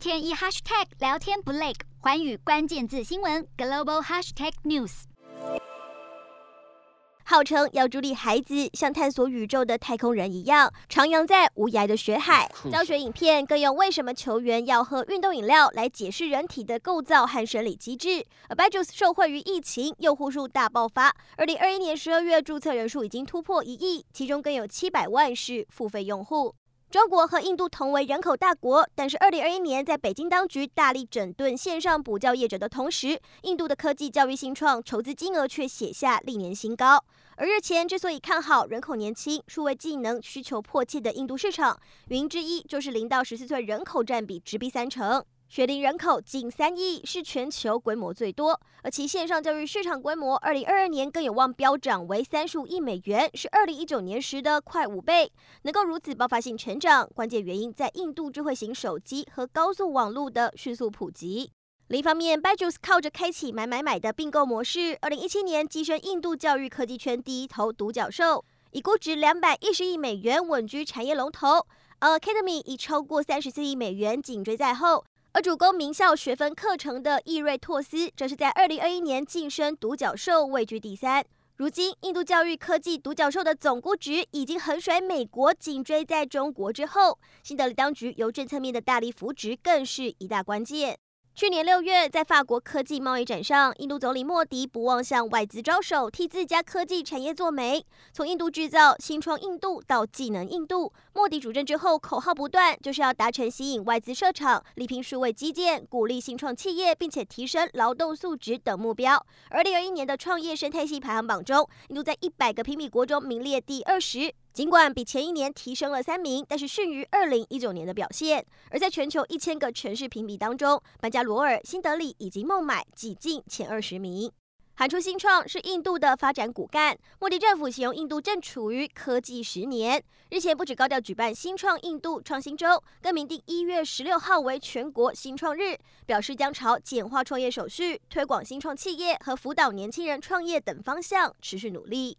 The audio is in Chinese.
天一 hashtag 聊天不累，环宇关键字新闻 global hashtag news。号称要助力孩子像探索宇宙的太空人一样，徜徉在无涯的学海。教学影片更用为什么球员要喝运动饮料来解释人体的构造和生理机制。abyjus 受惠于疫情，用户数大爆发。二零二一年十二月注册人数已经突破一亿，其中更有七百万是付费用户。中国和印度同为人口大国，但是二零二一年在北京当局大力整顿线上补教业者的同时，印度的科技教育新创筹资金额却写下历年新高。而日前之所以看好人口年轻、数位技能需求迫切的印度市场，原因之一就是零到十四岁人口占比直逼三成。学龄人口近三亿，是全球规模最多，而其线上教育市场规模，二零二二年更有望飙涨为三十五亿美元，是二零一九年时的快五倍。能够如此爆发性成长，关键原因在印度智慧型手机和高速网络的迅速普及。另一方面，Byju's 靠着开启买买买的并购模式，二零一七年跻身印度教育科技圈第一头独角兽，以估值两百一十亿美元稳居产业龙头，Academy 以超过三十四亿美元紧追在后。而主攻名校学分课程的易瑞拓斯，则是在二零二一年晋升独角兽，位居第三。如今，印度教育科技独角兽的总估值已经横甩美国，紧追在中国之后。新德里当局由政策面的大力扶植，更是一大关键。去年六月，在法国科技贸易展上，印度总理莫迪不忘向外资招手，替自家科技产业做媒。从印度制造、新创印度到技能印度，莫迪主政之后，口号不断，就是要达成吸引外资设厂、力拼数位基建、鼓励新创企业，并且提升劳动素质等目标。二零二一年的创业生态系排行榜中，印度在一百个评比国中名列第二十。尽管比前一年提升了三名，但是逊于二零一九年的表现。而在全球一千个城市评比当中，班加罗尔、新德里以及孟买挤进前二十名。喊出新创是印度的发展骨干。莫迪政府形容印度正处于科技十年。日前不止高调举办新创印度创新周，更明定一月十六号为全国新创日，表示将朝简化创业手续、推广新创企业和辅导年轻人创业等方向持续努力。